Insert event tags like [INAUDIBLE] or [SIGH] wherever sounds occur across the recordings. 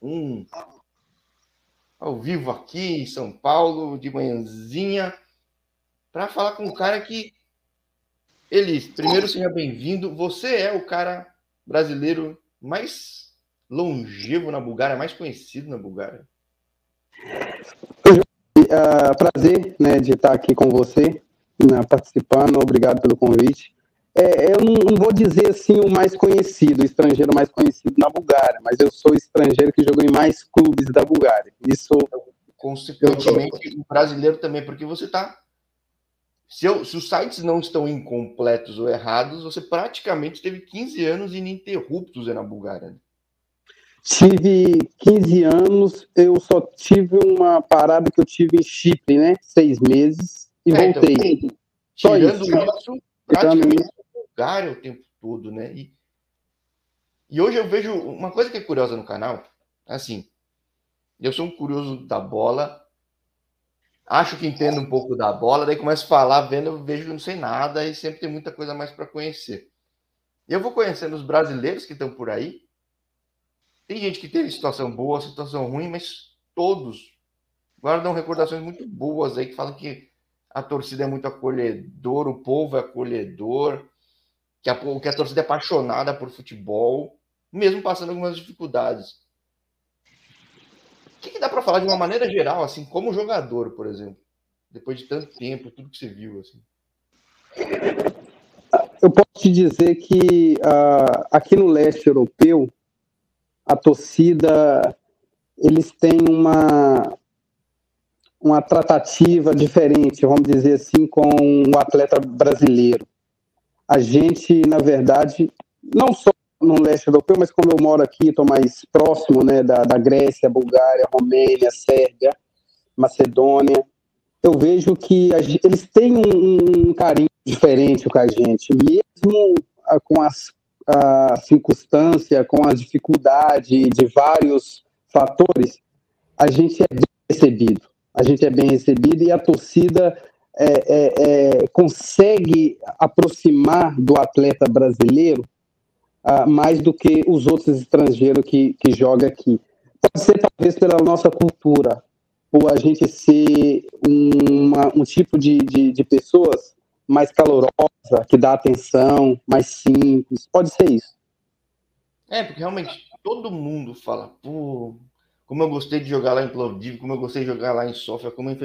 um ao vivo aqui em São Paulo, de manhãzinha, para falar com um cara que. Elis, primeiro seja bem-vindo. Você é o cara brasileiro mais longevo na Bulgária, mais conhecido na Bulgária. Uh, prazer né, de estar aqui com você, né, participando. Obrigado pelo convite é, eu não, não, vou dizer assim o mais conhecido, o estrangeiro mais conhecido na Bulgária, mas eu sou estrangeiro que jogou em mais clubes da Bulgária. Isso. Consequentemente, o brasileiro também, porque você está. Se, eu, se, os sites não estão incompletos ou errados, você praticamente teve 15 anos ininterruptos na Bulgária. Né? Tive 15 anos, eu só tive uma parada que eu tive em Chipre, né? Seis meses, e é, voltei. Então, só isso, isso praticamente Bulgária o tempo todo, né? E, e hoje eu vejo uma coisa que é curiosa no canal, assim, eu sou um curioso da bola, acho que entendo um pouco da bola, daí começo a falar, vendo, eu vejo não sei nada e sempre tem muita coisa mais para conhecer. Eu vou conhecendo os brasileiros que estão por aí. Tem gente que teve situação boa, situação ruim, mas todos guardam recordações muito boas aí que falam que a torcida é muito acolhedor, o povo é acolhedor, que a, que a torcida é apaixonada por futebol, mesmo passando algumas dificuldades. O que, que dá para falar de uma maneira geral, assim, como jogador, por exemplo, depois de tanto tempo, tudo que você viu, assim? Eu posso te dizer que uh, aqui no leste europeu, a torcida, eles têm uma, uma tratativa diferente, vamos dizer assim, com o atleta brasileiro a gente, na verdade, não só no leste europeu, mas como eu moro aqui, estou mais próximo né, da, da Grécia, Bulgária, Romênia, Sérvia, Macedônia, eu vejo que a, eles têm um, um, carinho diferente com a gente, mesmo a, com as a circunstância, com a dificuldade de vários fatores, a gente é bem recebido. A gente é bem recebido e a torcida é, é, é, consegue aproximar do atleta brasileiro uh, mais do que os outros estrangeiros que, que jogam aqui. Pode ser talvez pela nossa cultura, por a gente ser uma, um tipo de, de, de pessoas mais calorosa, que dá atenção, mais simples. Pode ser isso. É, porque realmente todo mundo fala, pô, como eu gostei de jogar lá em Plovdiv, como eu gostei de jogar lá em Sofia, como eu...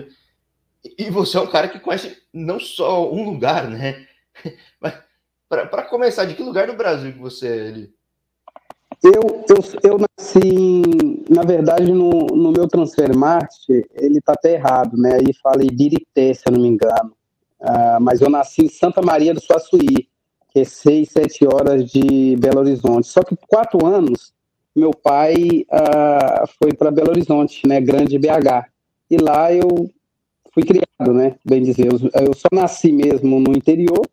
E você é um cara que conhece não só um lugar, né? [LAUGHS] Mas para começar, de que lugar do Brasil que você é ali? Eu, eu, eu nasci, na verdade, no, no meu transfer Marte, ele tá até errado, né? Aí fala Ibirité, se eu não me engano. Uh, mas eu nasci em Santa Maria do Suaçuí, que é seis, sete horas de Belo Horizonte. Só que quatro anos, meu pai uh, foi para Belo Horizonte, né? Grande BH. E lá eu fui criado, né? Bem dizer, eu, só nasci mesmo no interior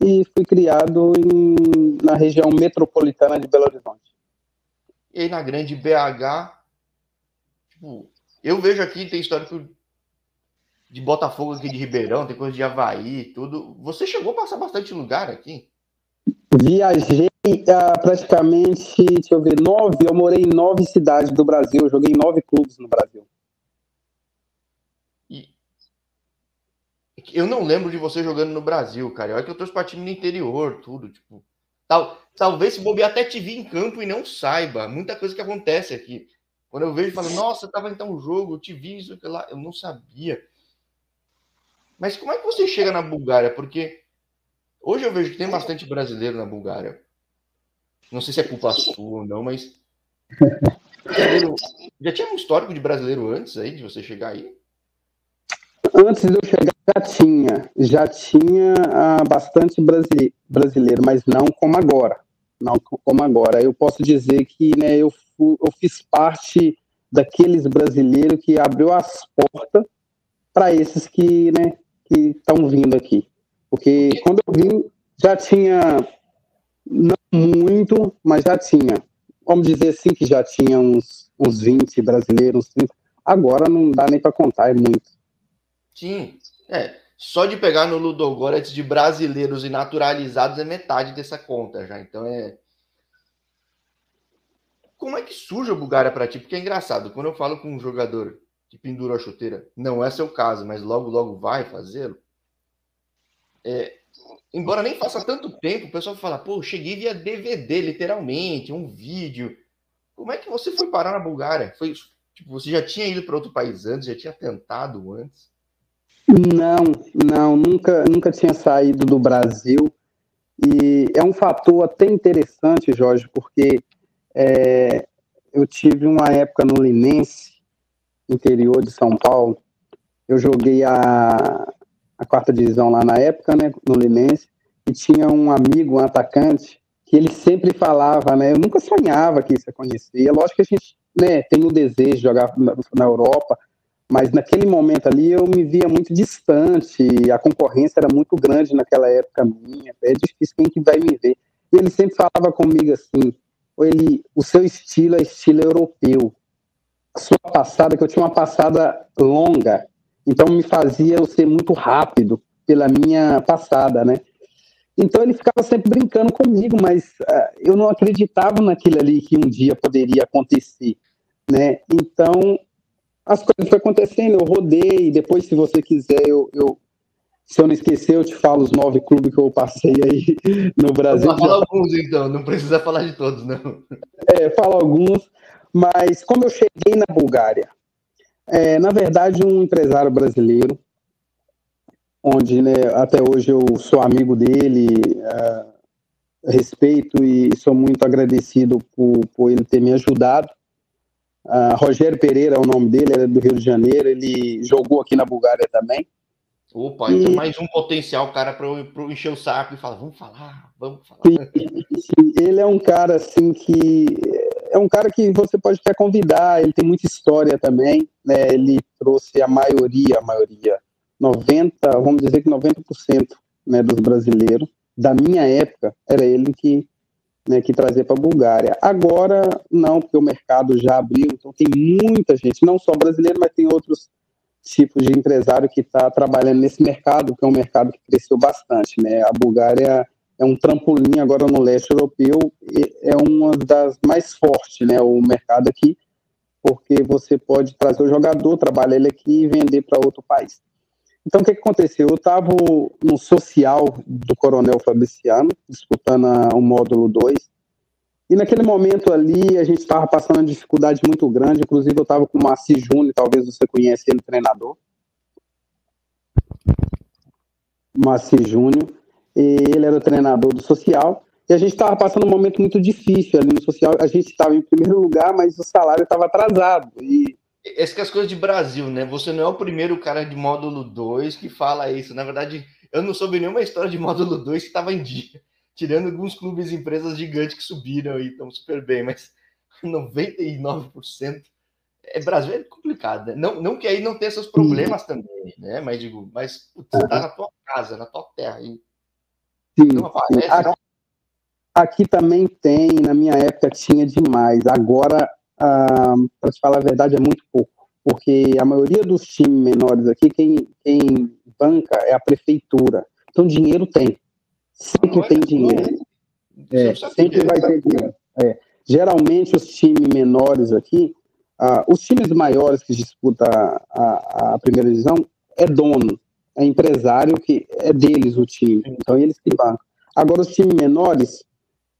e fui criado em, na região metropolitana de Belo Horizonte. E aí na grande BH, tipo, eu vejo aqui, tem histórico de Botafogo aqui de Ribeirão, tem coisa de Havaí, tudo. Você chegou a passar bastante lugar aqui? Viajei uh, praticamente, deixa eu ver, nove, eu morei em nove cidades do Brasil, joguei em nove clubes no Brasil. Eu não lembro de você jogando no Brasil, cara. Olha que eu torço pra time no interior, tudo, tipo. Tal, talvez se bobear até te vi em campo e não saiba. Muita coisa que acontece aqui. Quando eu vejo falo, nossa, tava então um jogo, eu te vi isso que lá, eu não sabia. Mas como é que você chega na Bulgária? Porque hoje eu vejo que tem bastante brasileiro na Bulgária. Não sei se é culpa sua ou não, mas. [LAUGHS] Já tinha um histórico de brasileiro antes aí, de você chegar aí? Antes de eu chegar, já tinha, já tinha ah, bastante brasileiro, mas não como agora. Não como agora. Eu posso dizer que né, eu, eu fiz parte daqueles brasileiros que abriu as portas para esses que né, estão vindo aqui. Porque quando eu vim, já tinha, não muito, mas já tinha. Vamos dizer assim que já tinha uns, uns 20 brasileiros, uns 30. Agora não dá nem para contar, é muito. Sim, é. Só de pegar no Ludogorets de brasileiros e naturalizados é metade dessa conta já. Então é. como é que surge a Bulgária para ti? Porque é engraçado, quando eu falo com um jogador que pendura a chuteira, não é seu caso, mas logo, logo vai fazê-lo. É, embora nem faça tanto tempo, o pessoal fala, pô, cheguei via DVD, literalmente, um vídeo. Como é que você foi parar na Bulgária? Foi, tipo, você já tinha ido para outro país antes, já tinha tentado antes? Não, não, nunca, nunca tinha saído do Brasil. E é um fator até interessante, Jorge, porque é, eu tive uma época no Linense, interior de São Paulo. Eu joguei a, a quarta divisão lá na época, né, no Linense, e tinha um amigo, um atacante, que ele sempre falava, né, eu nunca sonhava que isso ia conhecer. É lógico que a gente né, tem o desejo de jogar na, na Europa, mas naquele momento ali eu me via muito distante, a concorrência era muito grande naquela época minha, é difícil quem que vai me ver. E ele sempre falava comigo assim, ele, o seu estilo é estilo europeu. A sua passada, que eu tinha uma passada longa, então me fazia eu ser muito rápido pela minha passada, né? Então ele ficava sempre brincando comigo, mas uh, eu não acreditava naquilo ali que um dia poderia acontecer, né? Então as coisas foram acontecendo, eu rodei, depois, se você quiser, eu, eu, se eu não esquecer, eu te falo os nove clubes que eu passei aí [LAUGHS] no Brasil. Fala alguns, então, não precisa falar de todos, não. É, fala alguns, mas como eu cheguei na Bulgária, é, na verdade, um empresário brasileiro, onde né, até hoje eu sou amigo dele, é, respeito e sou muito agradecido por, por ele ter me ajudado. Uh, Rogério Pereira é o nome dele, ele é do Rio de Janeiro, ele jogou aqui na Bulgária também. Opa, e... então mais um potencial, cara, para eu encher o saco e falar, vamos falar, vamos falar. ele é um cara assim que é um cara que você pode até convidar, ele tem muita história também, né? Ele trouxe a maioria, a maioria, 90, vamos dizer que 90% né, dos brasileiros da minha época, era ele que né, que trazer para a Bulgária. Agora, não, porque o mercado já abriu, então tem muita gente, não só brasileiro, mas tem outros tipos de empresário que está trabalhando nesse mercado, que é um mercado que cresceu bastante. Né? A Bulgária é um trampolim agora no leste europeu, é uma das mais fortes, né, o mercado aqui, porque você pode trazer o jogador, trabalhar ele aqui e vender para outro país. Então, o que, que aconteceu? Eu estava no social do Coronel Fabriciano, disputando o módulo 2, e naquele momento ali a gente estava passando uma dificuldade muito grande, inclusive eu estava com o Marci Júnior, talvez você conheça ele, treinador. Marci Júnior, ele era o treinador do social, e a gente estava passando um momento muito difícil ali no social, a gente estava em primeiro lugar, mas o salário estava atrasado, e essas que é as coisas de Brasil, né? Você não é o primeiro cara de módulo 2 que fala isso. Na verdade, eu não soube nenhuma história de módulo 2 que estava em dia. [LAUGHS] Tirando alguns clubes e empresas gigantes que subiram e estão super bem, mas [LAUGHS] 99% é Brasil é complicado, né? Não, não que aí não tenha seus problemas Sim. também, né? Mas digo, mas putz, tá na tua casa, na tua terra. E Sim. Não aparece, aqui, aqui também tem, na minha época tinha demais. Agora ah, para te falar a verdade, é muito pouco, porque a maioria dos times menores aqui, quem, quem banca é a prefeitura. Então, dinheiro tem. Sempre tem dinheiro. É, sempre vai ter dinheiro. É. Geralmente, os times menores aqui, ah, os times maiores que disputam a, a, a, primeira divisão, é dono, é empresário que é deles o time. Então, eles que bancam. Agora, os times menores,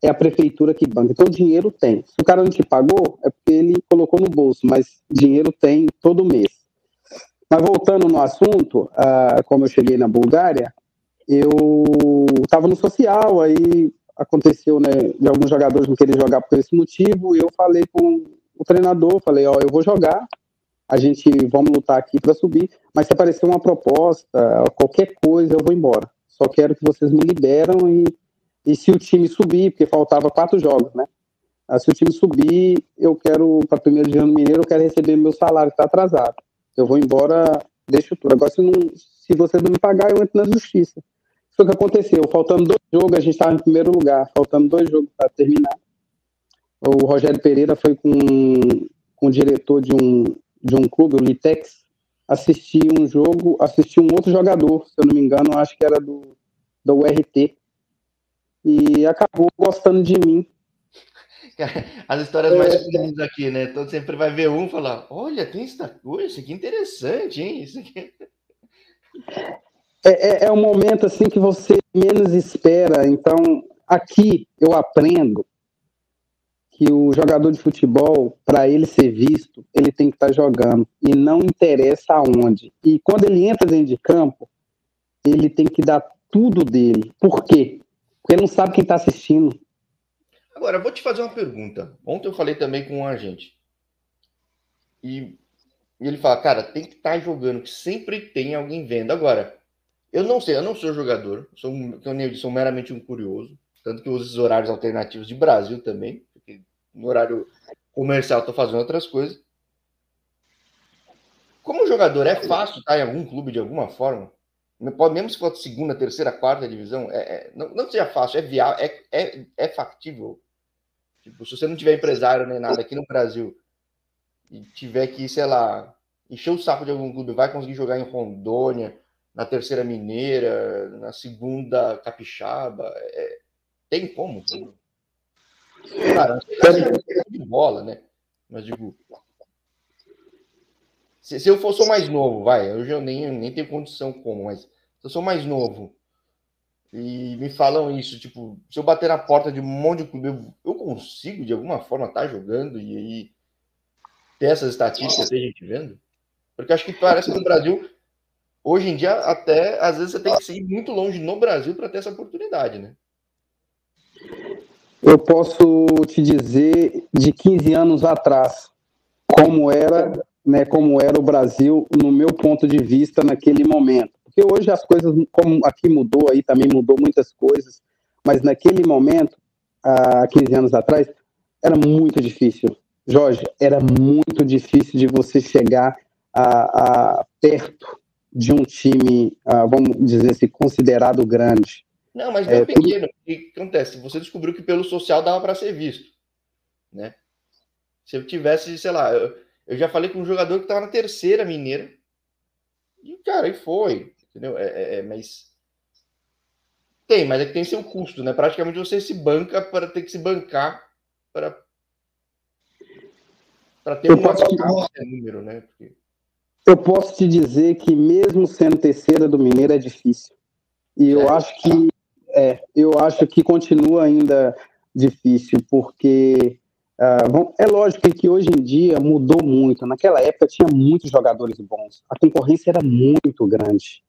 é a prefeitura que banca. Então, dinheiro tem. Se o cara não te pagou, é porque ele colocou no bolso, mas dinheiro tem todo mês. Mas voltando no assunto, uh, como eu cheguei na Bulgária, eu estava no social, aí aconteceu, né, de alguns jogadores não querem jogar por esse motivo, e eu falei com o treinador, falei, ó, eu vou jogar, a gente vamos lutar aqui para subir, mas se aparecer uma proposta, qualquer coisa, eu vou embora. Só quero que vocês me liberam e e se o time subir, porque faltava quatro jogos, né? Ah, se o time subir, eu quero, para primeiro dia no Mineiro, eu quero receber meu salário, que está atrasado. Eu vou embora, deixo tudo. Agora, se, não, se você não me pagar, eu entro na justiça. Isso que aconteceu. Faltando dois jogos, a gente estava em primeiro lugar. Faltando dois jogos para terminar. O Rogério Pereira foi com, com o diretor de um, de um clube, o Litex, assistir um jogo, assistir um outro jogador, se eu não me engano, acho que era do, do URT e acabou gostando de mim. [LAUGHS] As histórias mais é. comuns aqui, né? Então sempre vai ver um falar: olha, tem essa coisa, isso aqui é interessante, hein? Isso aqui... É, é, é um momento assim que você menos espera. Então, aqui eu aprendo que o jogador de futebol, para ele ser visto, ele tem que estar tá jogando. E não interessa aonde. E quando ele entra dentro de campo, ele tem que dar tudo dele. Por quê? Porque ele não sabe quem está assistindo. Agora, vou te fazer uma pergunta. Ontem eu falei também com um agente. E, e ele fala, cara, tem que estar tá jogando, que sempre tem alguém vendo. Agora, eu não sei, eu não sou jogador, sou, eu nem sou meramente um curioso. Tanto que eu uso os horários alternativos de Brasil também no horário comercial estou fazendo outras coisas. Como jogador, é fácil estar em algum clube de alguma forma? Mesmo se for segunda, terceira, quarta divisão, é, é, não, não seja fácil, é viável, é, é, é factível. Tipo, se você não tiver empresário nem nada aqui no Brasil e tiver que, sei lá, encher o saco de algum clube, vai conseguir jogar em Rondônia, na terceira mineira, na segunda capixaba, é, tem como? Cara, de bola, né? Mas digo. Se, se eu fosse mais novo, vai, hoje eu nem, nem tenho condição como, mas se eu sou mais novo e me falam isso, tipo, se eu bater na porta de um monte de clube, eu, eu consigo de alguma forma estar tá jogando e aí ter essas estatísticas a gente vendo? Porque acho que parece que no Brasil, hoje em dia, até às vezes você tem que ir muito longe no Brasil para ter essa oportunidade, né? Eu posso te dizer de 15 anos atrás como era, né, como era o Brasil no meu ponto de vista naquele momento. Porque hoje as coisas, como aqui mudou, aí também mudou muitas coisas, mas naquele momento, há 15 anos atrás, era muito difícil. Jorge, era muito difícil de você chegar a, a perto de um time, a, vamos dizer assim, considerado grande. Não, mas bem é, pequeno. O que acontece? Você descobriu que pelo social dava para ser visto, né? Se eu tivesse, sei lá, eu, eu já falei com um jogador que estava na terceira mineira e, cara, e foi, entendeu? É, é, é, mas tem, mas é que tem seu custo, né? Praticamente você se banca para ter que se bancar para para ter eu um posso te... número, né? Porque... Eu posso te dizer que mesmo sendo terceira do Mineiro é difícil. E eu acho que é, eu acho que continua ainda difícil, porque uh, é lógico que hoje em dia mudou muito. Naquela época tinha muitos jogadores bons, a concorrência era muito grande.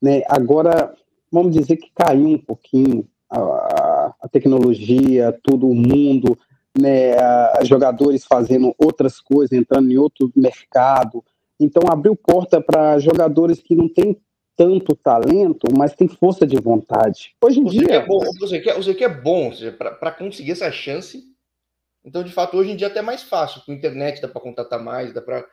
Né? Agora, vamos dizer que caiu um pouquinho a, a tecnologia, todo o mundo, né, jogadores fazendo outras coisas, entrando em outro mercado. Então, abriu porta para jogadores que não têm tanto talento, mas tem força de vontade. Hoje em você dia. Que é bom, você, que, você que é bom, para conseguir essa chance. Então, de fato, hoje em dia é até mais fácil. Com a internet dá para contatar mais, dá para.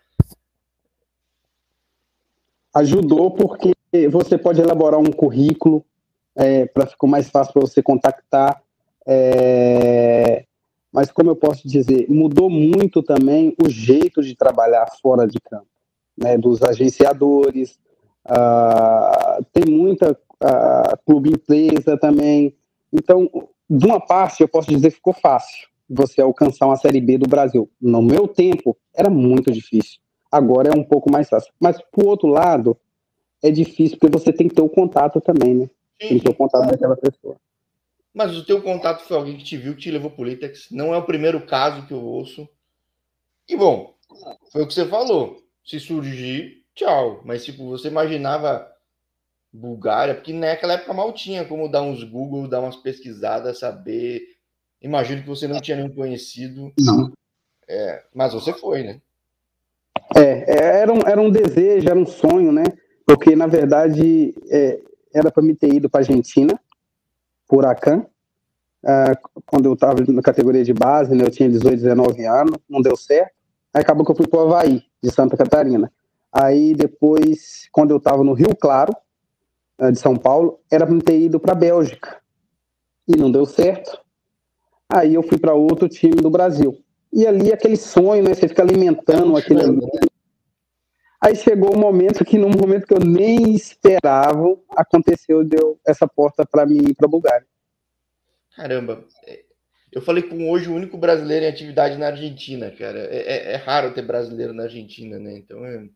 Ajudou porque você pode elaborar um currículo é, para ficar mais fácil para você contactar. É... Mas, como eu posso dizer, mudou muito também o jeito de trabalhar fora de campo, né, dos agenciadores, tem muita clube empresa também. Então, de uma parte, eu posso dizer que ficou fácil você alcançar uma Série B do Brasil. No meu tempo, era muito difícil. Agora é um pouco mais fácil. Mas, por outro lado, é difícil porque você tem que ter o contato também, né? Sim. Tem que ter o contato daquela pessoa. Mas o teu contato foi alguém que te viu, que te levou para o Litex. Não é o primeiro caso que eu ouço. E, bom, foi o que você falou. Se surgir, tchau. Mas, tipo, você imaginava Bulgária, porque naquela época mal tinha como dar uns Google, dar umas pesquisadas, saber. Imagino que você não tinha nenhum conhecido. Não. É, mas você foi, né? É, é era um, era um desejo, era um sonho, né? Porque, na verdade, é, era para me ter ido para Argentina, por Acan. Uh, quando eu estava na categoria de base, né, eu tinha 18, 19 anos, não deu certo. Aí acabou que eu fui para o Havaí, de Santa Catarina. Aí depois, quando eu estava no Rio Claro, eh, de São Paulo, era para ter ido para a Bélgica. E não deu certo. Aí eu fui para outro time do Brasil. E ali aquele sonho, né? Você fica alimentando aquele. Aí chegou o um momento que, num momento que eu nem esperava, aconteceu, deu essa porta para mim ir para a Bulgária. Caramba. É, Eu falei com hoje o único brasileiro em atividade na Argentina, cara. É, é, é raro ter brasileiro na Argentina, né? Então, é,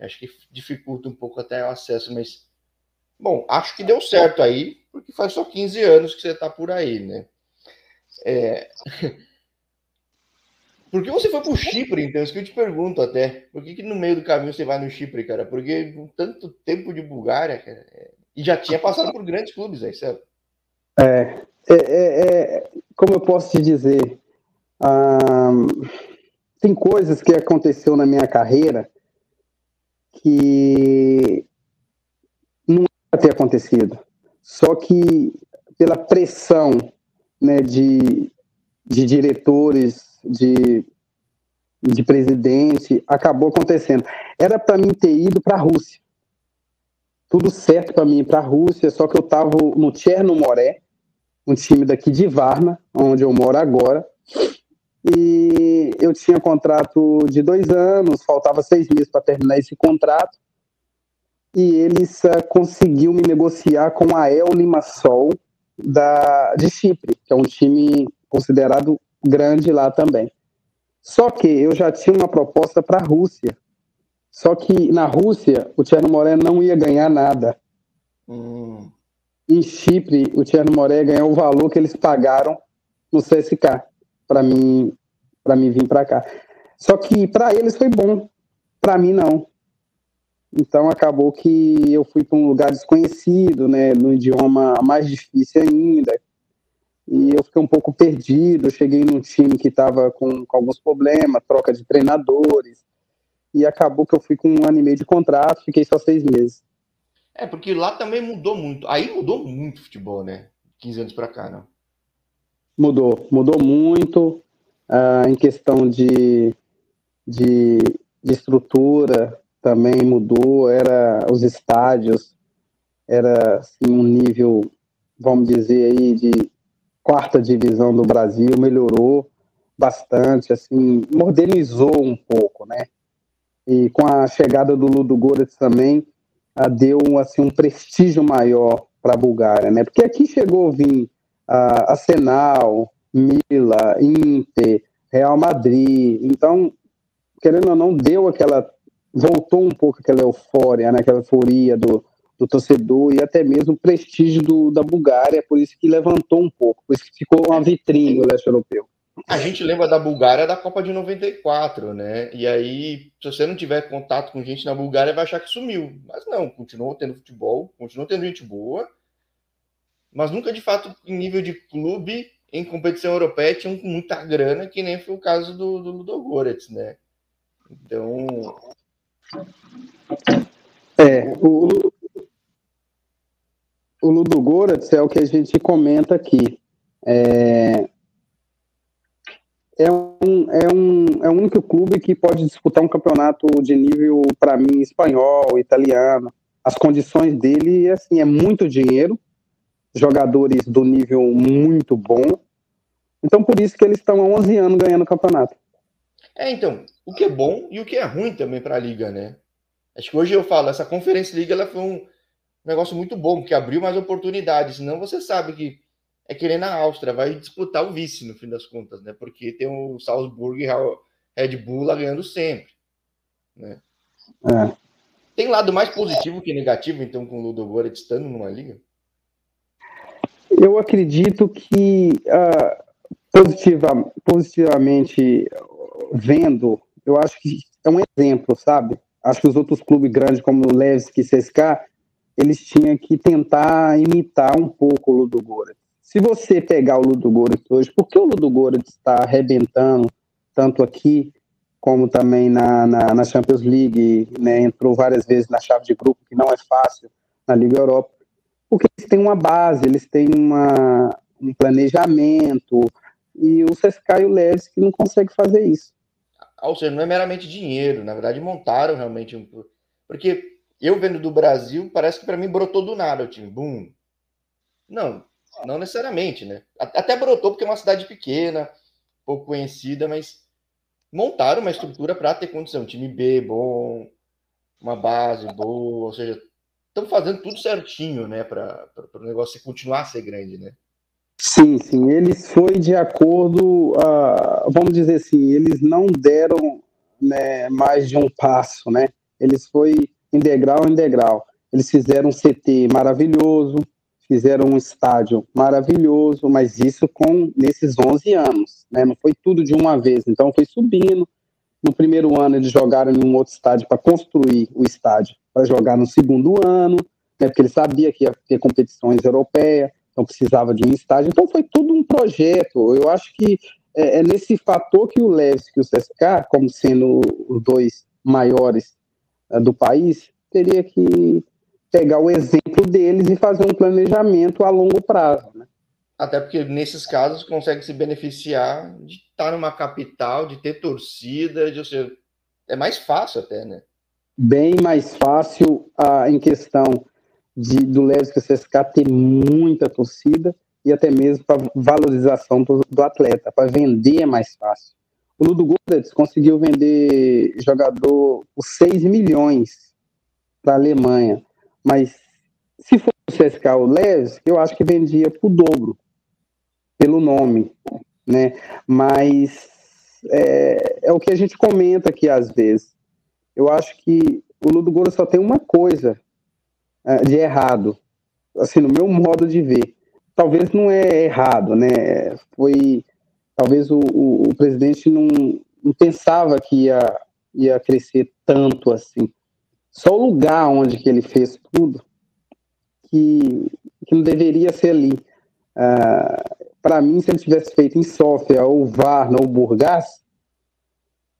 acho que dificulta um pouco até o acesso, mas. Bom, acho que deu certo aí, porque faz só 15 anos que você está por aí, né? É... [LAUGHS] Por que você foi para o Chipre, então? Isso que eu te pergunto até. Por que, que no meio do caminho você vai no Chipre, cara? Porque tanto tempo de Bulgária, cara, é... e já tinha passado por grandes clubes aí, certo? É, é, é, é como eu posso te dizer, tem coisas que aconteceu na minha carreira que não ia ter acontecido. Só que pela pressão né, de, de diretores, de, de presidente, acabou acontecendo. Era para mim ter ido para a Rússia. Tudo certo para mim ir para a Rússia, só que eu estava no Chernomoré, um time daqui de Varna, onde eu moro agora. E eu tinha contrato de dois anos, faltava seis meses para terminar esse contrato. E eles uh, conseguiu me negociar com a El Limassol da, de Chipre, que é um time considerado grande lá também. Só que eu já tinha uma proposta para a Rússia. Só que na Rússia, o Tcherno Moré não ia ganhar nada. Hum em Chipre, o Thierry Moré ganhou o valor que eles pagaram no CSK para mim para mim vir para cá. Só que para eles foi bom, para mim não. Então acabou que eu fui para um lugar desconhecido, né, no idioma mais difícil ainda. E eu fiquei um pouco perdido. Eu cheguei num time que estava com, com, alguns problemas, troca de treinadores. E acabou que eu fui com um ano e meio de contrato, fiquei só seis meses. É, porque lá também mudou muito. Aí mudou muito o futebol, né? 15 anos para cá, não? Mudou, mudou muito uh, em questão de, de, de, estrutura também mudou. Era os estádios, era assim, um nível, vamos dizer aí, de quarta divisão do Brasil, melhorou bastante, assim, modernizou um pouco, né? E com a chegada do Ludo Goretz também, deu assim, um prestígio maior para a Bulgária, né? Porque aqui chegou a vir a Arsenal, Mila, Inter, Real Madrid. Então, querendo ou não, deu aquela. Voltou um pouco aquela eufória, né? aquela euforia do, do torcedor e até mesmo o prestígio do, da Bulgária, por isso que levantou um pouco, por isso que ficou uma vitrine o leste europeu. A gente lembra da Bulgária da Copa de 94, né? E aí, se você não tiver contato com gente na Bulgária, vai achar que sumiu. Mas não, continuou tendo futebol, continuou tendo gente boa, mas nunca de fato em nível de clube em competição europeia tinham muita grana, que nem foi o caso do, do Ludogorets, né? Então. É, o, o Ludogorets é o que a gente comenta aqui. É, é um, é, um, é o único clube que pode disputar um campeonato de nível, para mim, espanhol, italiano. As condições dele, assim, é muito dinheiro, jogadores do nível muito bom. Então, por isso que eles estão há 11 anos ganhando o campeonato. É, então, o que é bom e o que é ruim também para a liga, né? Acho que hoje eu falo, essa Conferência Liga ela foi um negócio muito bom, que abriu mais oportunidades. Senão você sabe que é querer na Áustria, vai disputar o vice no fim das contas, né? Porque tem o Salzburg e o Red Bull lá ganhando sempre, né? É. Tem lado mais positivo que negativo, então, com o Ludogorets estando numa liga? Eu acredito que uh, positiva, positivamente vendo, eu acho que é um exemplo, sabe? Acho que os outros clubes grandes, como o Levski e CSK, eles tinham que tentar imitar um pouco o Ludogorets se você pegar o Ludogorets hoje, por que o Ludogorets está arrebentando tanto aqui como também na, na, na Champions League, né, entrou várias vezes na chave de grupo, que não é fácil na Liga Europa, porque eles têm uma base, eles têm uma, um planejamento, e o CSKA e o Leves não conseguem fazer isso. Ou seja, não é meramente dinheiro, na verdade montaram realmente um... Porque eu vendo do Brasil, parece que para mim brotou do nada o time, boom. Não, não necessariamente, né? Até brotou porque é uma cidade pequena, pouco conhecida, mas montaram uma estrutura para ter condição. Time B bom, uma base boa, ou seja, estão fazendo tudo certinho, né? Para o negócio continuar a ser grande, né? Sim, sim. Eles foi de acordo, uh, vamos dizer assim, eles não deram né, mais de um passo, né? Eles foi em degrau em. Eles fizeram um CT maravilhoso, fizeram um estádio maravilhoso, mas isso com nesses 11 anos, né? Não foi tudo de uma vez. Então foi subindo. No primeiro ano eles jogaram em um outro estádio para construir o estádio para jogar no segundo ano, né? Porque ele sabia que ia ter competições europeias então precisava de um estágio. Então foi tudo um projeto. Eu acho que é, é nesse fator que o Leves e o CSK, como sendo os dois maiores uh, do país, teria que pegar o exemplo deles e fazer um planejamento a longo prazo. Né? Até porque nesses casos consegue se beneficiar de estar numa capital, de ter torcida, de ser é mais fácil até, né? Bem mais fácil uh, em questão de, do Levski CSK ter muita torcida e até mesmo para valorização do, do atleta, para vender é mais fácil. O Ludo Goretz conseguiu vender jogador por 6 milhões para a Alemanha, mas se fosse o CSK o Levski, eu acho que vendia por dobro, pelo nome, né? Mas é, é o que a gente comenta aqui às vezes. Eu acho que o Ludo Goretz só tem uma coisa de errado, assim, no meu modo de ver. Talvez não é errado, né? Foi. Talvez o, o, o presidente não, não pensava que ia, ia crescer tanto assim. Só o lugar onde que ele fez tudo que, que não deveria ser ali. Ah, Para mim, se ele tivesse feito em Sofia, ou Varna, ou Burgas,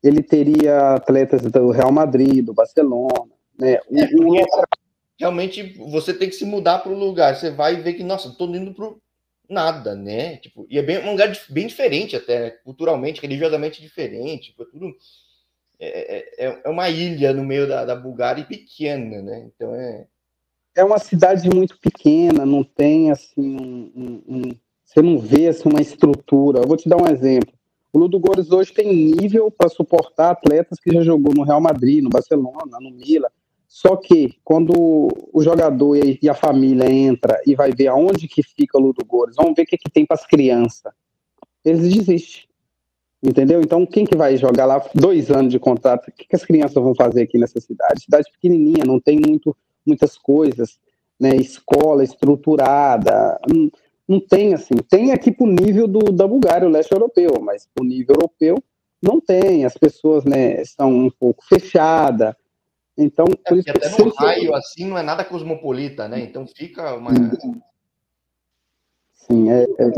ele teria atletas do Real Madrid, do Barcelona. Né? O, é, o, realmente você tem que se mudar para o lugar. Você vai ver que, nossa, estou indo para nada, né? Tipo, e é bem, um lugar bem diferente até, né? culturalmente, religiosamente diferente. Tipo, tudo é, é, é, é, uma ilha no meio da, da Bulgária e pequena, né? Então é é uma cidade muito pequena, não tem assim um, um, um, você não vê assim uma estrutura. Eu vou te dar um exemplo. O Ludogorets hoje tem nível para suportar atletas que já jogou no Real Madrid, no Barcelona, no Milan. Só que quando o jogador e a família entra e vai ver aonde que fica o Ludogorets, vamos ver o que, que tem para as crianças, eles desistem. Entendeu? Então, quem que vai jogar lá dois anos de contrato? O que, que as crianças vão fazer aqui nessa cidade? Cidade pequenininha, não tem muito, muitas coisas, né? Escola estruturada, não, não tem assim. Tem aqui para o nível do, da Bulgária, o leste europeu, mas o nível europeu não tem. As pessoas, né, estão um pouco fechadas, então, é, por isso até no raio, assim, não é nada cosmopolita, né? Então fica uma. Sim, é, é.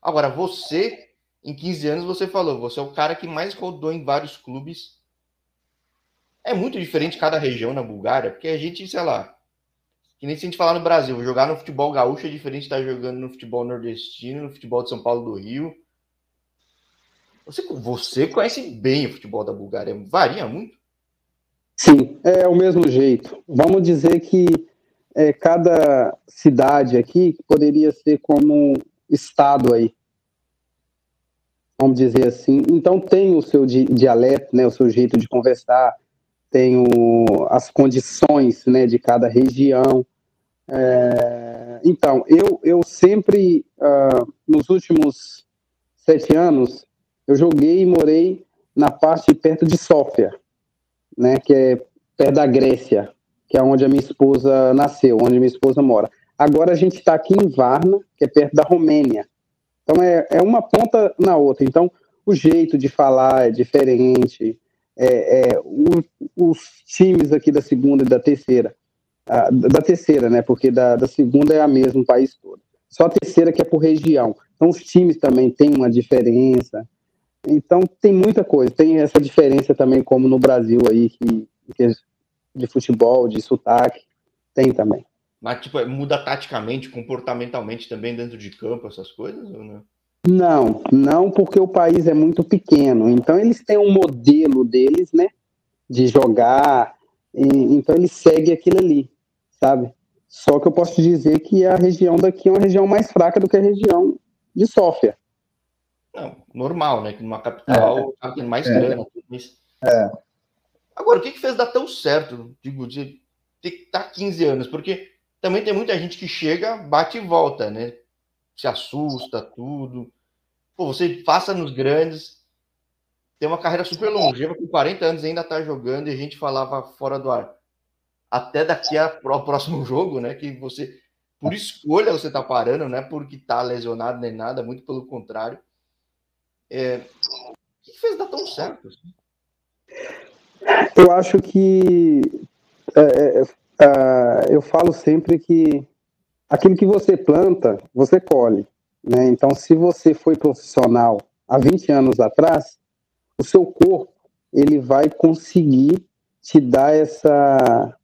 Agora, você, em 15 anos, você falou, você é o cara que mais rodou em vários clubes. É muito diferente cada região na Bulgária, porque a gente, sei lá, que nem se a gente falar no Brasil, jogar no futebol gaúcho é diferente de estar jogando no futebol nordestino, no futebol de São Paulo do Rio. Você, você conhece bem o futebol da Bulgária, varia muito? Sim, é o mesmo jeito. Vamos dizer que é, cada cidade aqui poderia ser como um estado aí. Vamos dizer assim. Então tem o seu di dialeto, né, o seu jeito de conversar, tem o, as condições né, de cada região. É, então, eu, eu sempre, uh, nos últimos sete anos, eu joguei e morei na parte perto de Sófia né, que é perto da Grécia, que é onde a minha esposa nasceu, onde minha esposa mora. Agora a gente está aqui em Varna, que é perto da Romênia. Então é, é uma ponta na outra. Então o jeito de falar é diferente. É, é o, os times aqui da segunda e da terceira, a, da terceira, né? Porque da, da segunda é a mesma, o país todo. Só a terceira que é por região. Então os times também têm uma diferença. Então tem muita coisa, tem essa diferença também como no Brasil aí que, que de futebol, de sotaque, tem também. Mas tipo, muda taticamente, comportamentalmente também dentro de campo essas coisas ou não? Não, não porque o país é muito pequeno. Então eles têm um modelo deles, né, de jogar. E, então eles seguem aquilo ali, sabe? Só que eu posso dizer que a região daqui é uma região mais fraca do que a região de Sófia. Não, normal, né? Que numa capital é. tem mais é. grana. É. Agora, o que, que fez dar tão certo, digo, de ter que estar 15 anos? Porque também tem muita gente que chega, bate e volta, né? se assusta, tudo. Pô, você passa nos grandes, tem uma carreira super longeva, com 40 anos ainda tá jogando e a gente falava fora do ar. Até daqui ao próximo jogo, né? Que você, por escolha, você tá parando, não é porque tá lesionado nem nada, muito pelo contrário. É, o que fez dar tão certo? Assim? Eu acho que é, é, é, eu falo sempre que aquilo que você planta, você colhe. Né? Então, se você foi profissional há 20 anos atrás, o seu corpo ele vai conseguir te dar essa,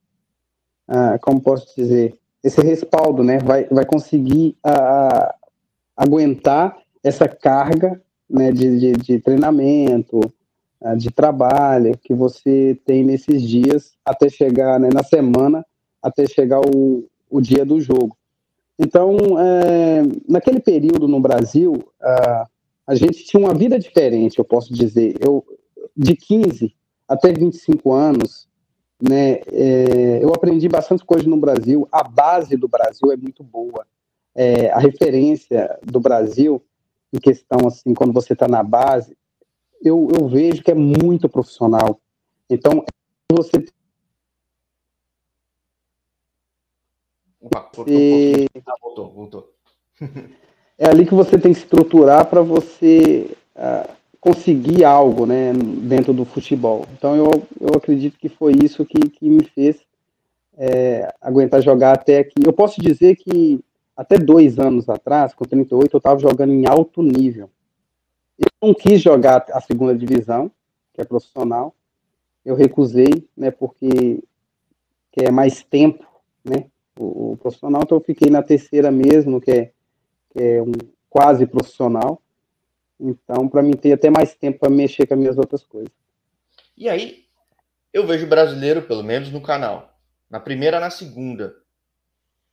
ah, como posso dizer, esse respaldo, né? Vai, vai conseguir ah, aguentar essa carga né, de, de, de treinamento, ah, de trabalho que você tem nesses dias até chegar né, na semana, até chegar o, o dia do jogo. Então, é, naquele período no Brasil, a, a gente tinha uma vida diferente, eu posso dizer. Eu, de 15 até 25 anos, né, é, eu aprendi bastante coisa no Brasil. A base do Brasil é muito boa. É, a referência do Brasil, em questão, assim, quando você está na base, eu, eu vejo que é muito profissional. Então, você Opa, e... ah, voltou, voltou. [LAUGHS] é ali que você tem que estruturar para você uh, conseguir algo né, dentro do futebol. Então eu, eu acredito que foi isso que, que me fez é, aguentar jogar até aqui. Eu posso dizer que até dois anos atrás, com 38, eu estava jogando em alto nível. Eu não quis jogar a segunda divisão, que é profissional. Eu recusei, né, porque que é mais tempo, né, o, o, profissional, então eu fiquei na terceira mesmo, que é, que é um quase profissional. Então, para mim ter até mais tempo para mexer com as minhas outras coisas. E aí, eu vejo brasileiro, pelo menos no canal, na primeira, na segunda.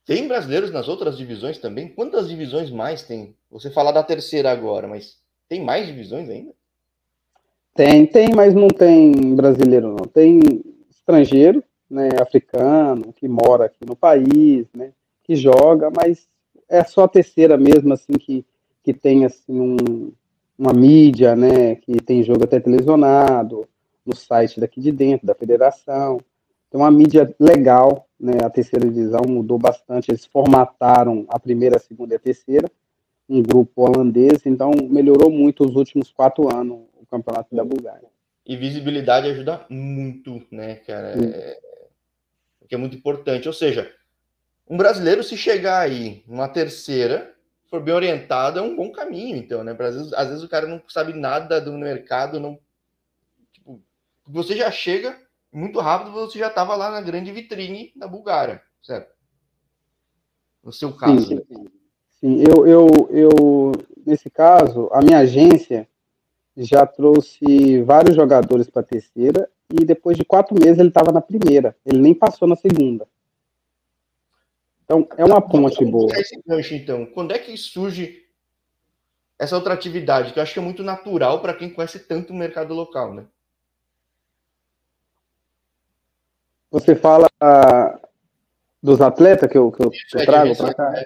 Tem brasileiros nas outras divisões também? Quantas divisões mais tem? Você fala da terceira agora, mas tem mais divisões ainda? Tem, tem, mas não tem brasileiro não. Tem estrangeiro, né, africano, que mora aqui no país, né, que joga, mas é só a terceira mesmo, assim, que, que tem, assim, um, uma mídia, né, que tem jogo até televisionado, no site daqui de dentro, da federação. Tem uma mídia legal, né, a terceira divisão mudou bastante, eles formataram a primeira, a segunda e a terceira, um grupo holandês, então melhorou muito os últimos quatro anos o campeonato da Bulgária. E visibilidade ajuda muito, né, cara? É, que é muito importante. Ou seja, um brasileiro, se chegar aí numa terceira, for bem orientado, é um bom caminho, então, né? Às vezes, às vezes o cara não sabe nada do mercado, não. Tipo, você já chega muito rápido, você já estava lá na grande vitrine da Bulgária, certo? No seu caso. Sim, sim. sim. Eu, eu, eu, nesse caso, a minha agência já trouxe vários jogadores para a terceira e depois de quatro meses ele estava na primeira. Ele nem passou na segunda. Então, é uma ponte boa. Esse gancho, então, quando é que surge essa outra atividade, que eu acho que é muito natural para quem conhece tanto o mercado local, né? Você fala uh, dos atletas que eu, que eu, que eu trago para cá?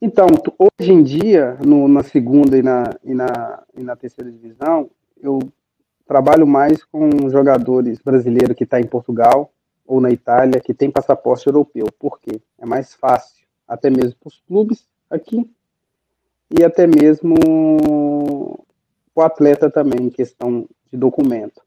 Então, hoje em dia, no, na segunda e na, e, na, e na terceira divisão, eu trabalho mais com jogadores brasileiros que estão tá em Portugal ou na Itália, que tem passaporte europeu. Por quê? É mais fácil, até mesmo para os clubes aqui, e até mesmo o atleta também, em questão de documento.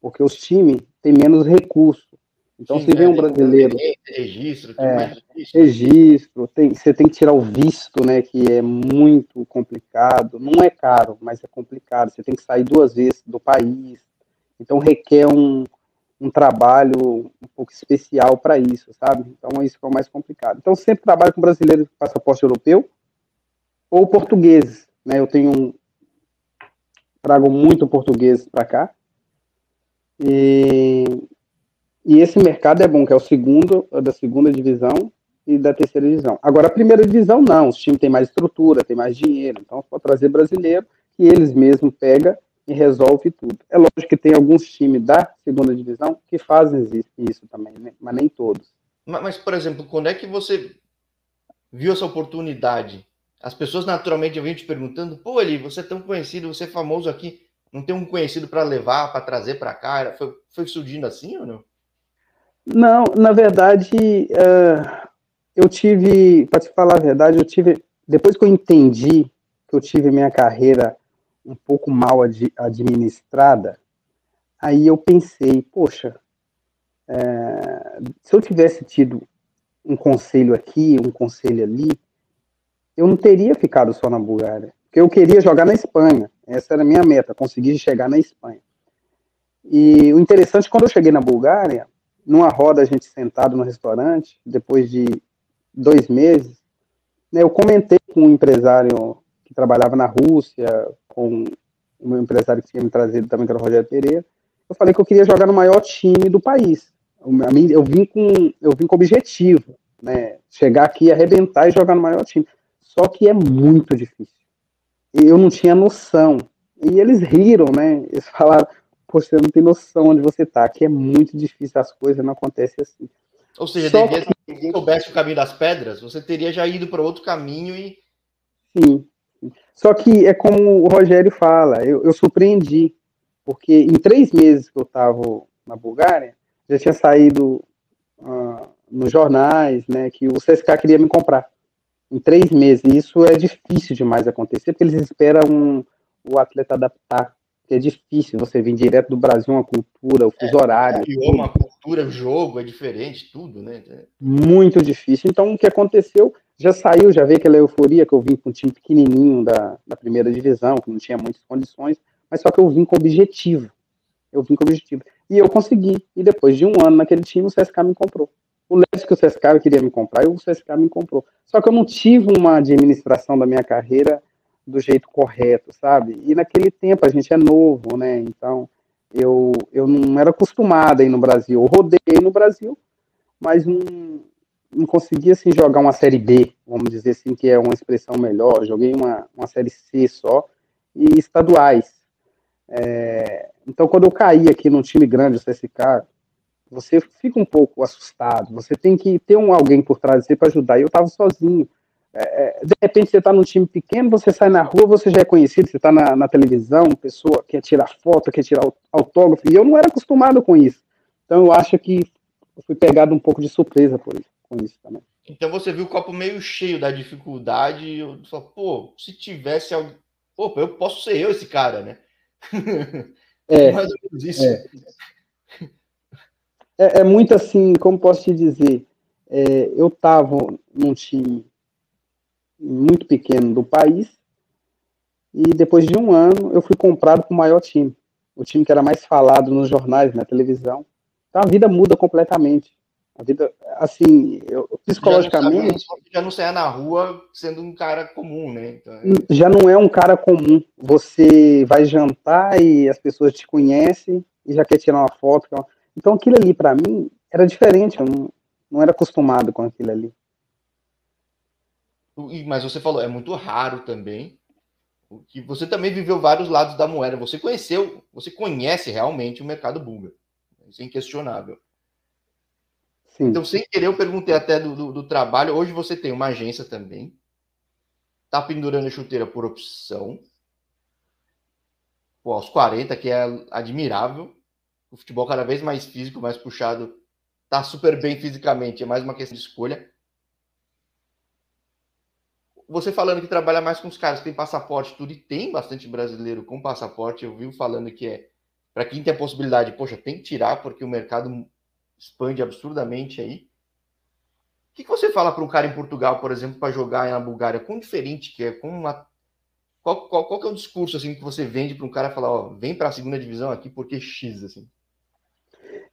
Porque os times têm menos recursos então, Sim, se vem um brasileiro. Registro, é, registro, tem, você tem que tirar o visto, né? Que é muito complicado. Não é caro, mas é complicado. Você tem que sair duas vezes do país. Então requer um, um trabalho um pouco especial para isso, sabe? Então isso é o mais complicado. Então sempre trabalho com brasileiros com passaporte europeu ou portugueses, né? Eu tenho um, trago muito português para cá. E e esse mercado é bom, que é o segundo, da segunda divisão e da terceira divisão. Agora, a primeira divisão, não. Os times têm mais estrutura, tem mais dinheiro. Então, pode trazer brasileiro e eles mesmos pegam e resolve tudo. É lógico que tem alguns times da segunda divisão que fazem isso também, né? mas nem todos. Mas, mas, por exemplo, quando é que você viu essa oportunidade as pessoas naturalmente vêm te perguntando, pô, ali, você é tão conhecido, você é famoso aqui, não tem um conhecido para levar, para trazer para cá? Foi, foi surgindo assim ou não? Não, na verdade, uh, eu tive, para te falar a verdade, eu tive, depois que eu entendi que eu tive minha carreira um pouco mal ad, administrada, aí eu pensei, poxa, é, se eu tivesse tido um conselho aqui, um conselho ali, eu não teria ficado só na Bulgária. Porque eu queria jogar na Espanha. Essa era a minha meta, conseguir chegar na Espanha. E o interessante, quando eu cheguei na Bulgária, numa roda, a gente sentado no restaurante, depois de dois meses, né, eu comentei com um empresário que trabalhava na Rússia, com meu empresário que tinha me trazido também, que era o Rogério Pereira, eu falei que eu queria jogar no maior time do país. Eu vim com, eu vim com objetivo, né? Chegar aqui, arrebentar e jogar no maior time. Só que é muito difícil. Eu não tinha noção. E eles riram, né? Eles falaram, poxa, você não tem noção onde você tá, que é muito difícil, as coisas não acontecem assim. Ou seja, Só que... se ninguém soubesse o caminho das pedras, você teria já ido para outro caminho e. Sim. Só que é como o Rogério fala, eu, eu surpreendi, porque em três meses que eu estava na Bulgária, já tinha saído uh, nos jornais, né, que o CSK queria me comprar em três meses. E isso é difícil demais acontecer, porque eles esperam um, o atleta adaptar. Que é difícil você vir direto do Brasil, uma cultura, o fuso é, horário. É, uma cultura, o jogo é diferente, tudo, né? Muito difícil. Então, o que aconteceu? Já saiu, já veio aquela euforia que eu vim com um time pequenininho da, da primeira divisão, que não tinha muitas condições, mas só que eu vim com objetivo. Eu vim com objetivo. E eu consegui. E depois de um ano naquele time, o CSK me comprou. O Leste que o CSK queria me comprar e o CSK me comprou. Só que eu não tive uma administração da minha carreira do jeito correto, sabe? E naquele tempo a gente é novo, né? Então eu, eu não era acostumado aí no Brasil. Eu rodei no Brasil, mas não, não conseguia assim, jogar uma série B, vamos dizer assim, que é uma expressão melhor. Joguei uma, uma série C só e estaduais. É, então, quando eu caí aqui num time grande, o CSK, você fica um pouco assustado. Você tem que ter um alguém por trás de você para ajudar. E eu estava sozinho. É, é, de repente, você está num time pequeno, você sai na rua, você já é conhecido, você está na, na, televisão, pessoa quer tirar foto, quer tirar autógrafo. E eu não era acostumado com isso. Então, eu acho que eu fui pegado um pouco de surpresa por isso, com isso também. Então, você viu o copo meio cheio da dificuldade e eu falei, pô, se tivesse alguém. Pô, eu posso ser eu esse cara, né? [LAUGHS] É, mais ou menos isso. É. É, é, muito assim, como posso te dizer, é, eu estava num time muito pequeno do país e depois de um ano eu fui comprado para o maior time, o time que era mais falado nos jornais, na televisão. Então a vida muda completamente. A vida, assim, eu, psicologicamente. Já não, saia na rua sendo um cara comum, né? Então, é... Já não é um cara comum. Você vai jantar e as pessoas te conhecem e já quer tirar uma foto. Então aquilo ali, para mim, era diferente. Eu não, não era acostumado com aquilo ali. Mas você falou, é muito raro também. Que você também viveu vários lados da moeda. Você conheceu, você conhece realmente o mercado búlgaro. Isso é inquestionável. Sim. Então, sem querer, eu perguntei até do, do, do, trabalho. Hoje você tem uma agência também. Tá pendurando a chuteira por opção. Pô, aos 40, que é admirável. O futebol cada vez mais físico, mais puxado. Tá super bem fisicamente. É mais uma questão de escolha. Você falando que trabalha mais com os caras que têm passaporte, tudo, e tem bastante brasileiro com passaporte. Eu vi falando que é. Para quem tem a possibilidade, poxa, tem que tirar, porque o mercado expande absurdamente aí. O que, que você fala para um cara em Portugal, por exemplo, para jogar na Bulgária? Quão diferente que é? Com uma... qual, qual, qual que é o discurso assim que você vende para um cara falar, ó, vem para a segunda divisão aqui porque X, assim?